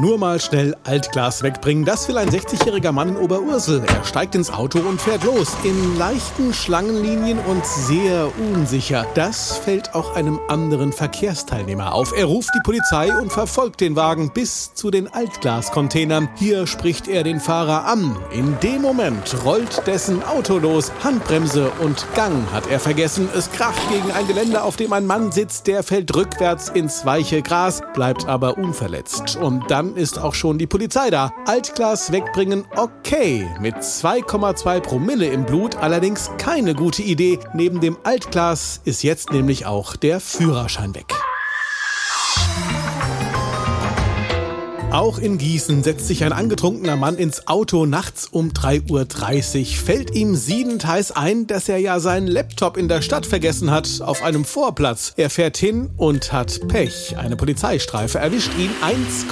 Nur mal schnell Altglas wegbringen. Das will ein 60-jähriger Mann in Oberursel. Er steigt ins Auto und fährt los. In leichten Schlangenlinien und sehr unsicher. Das fällt auch einem anderen Verkehrsteilnehmer auf. Er ruft die Polizei und verfolgt den Wagen bis zu den Altglascontainern. Hier spricht er den Fahrer an. In dem Moment rollt dessen Auto los. Handbremse und Gang hat er vergessen. Es kracht gegen ein Geländer, auf dem ein Mann sitzt. Der fällt rückwärts ins weiche Gras, bleibt aber unverletzt. Und dann dann ist auch schon die Polizei da. Altglas wegbringen, okay. Mit 2,2 Promille im Blut allerdings keine gute Idee. Neben dem Altglas ist jetzt nämlich auch der Führerschein weg. Auch in Gießen setzt sich ein angetrunkener Mann ins Auto nachts um 3.30 Uhr. Fällt ihm siebenteils ein, dass er ja seinen Laptop in der Stadt vergessen hat, auf einem Vorplatz. Er fährt hin und hat Pech. Eine Polizeistreife erwischt ihn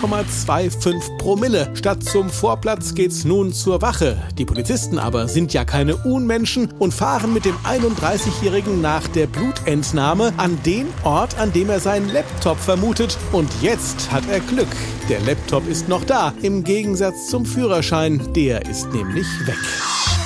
1,25 Promille. Statt zum Vorplatz geht's nun zur Wache. Die Polizisten aber sind ja keine Unmenschen und fahren mit dem 31-Jährigen nach der Blutentnahme an den Ort, an dem er seinen Laptop vermutet. Und jetzt hat er Glück. Der Laptop ist noch da, im Gegensatz zum Führerschein, der ist nämlich weg.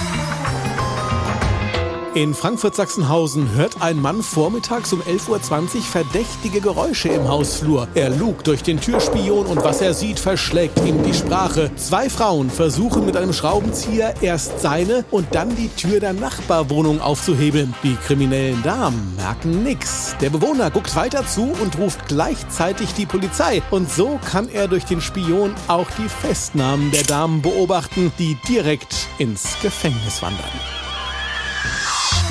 In Frankfurt-Sachsenhausen hört ein Mann vormittags um 11.20 Uhr verdächtige Geräusche im Hausflur. Er lugt durch den Türspion und was er sieht, verschlägt ihm die Sprache. Zwei Frauen versuchen mit einem Schraubenzieher erst seine und dann die Tür der Nachbarwohnung aufzuhebeln. Die kriminellen Damen merken nichts. Der Bewohner guckt weiter zu und ruft gleichzeitig die Polizei. Und so kann er durch den Spion auch die Festnahmen der Damen beobachten, die direkt ins Gefängnis wandern.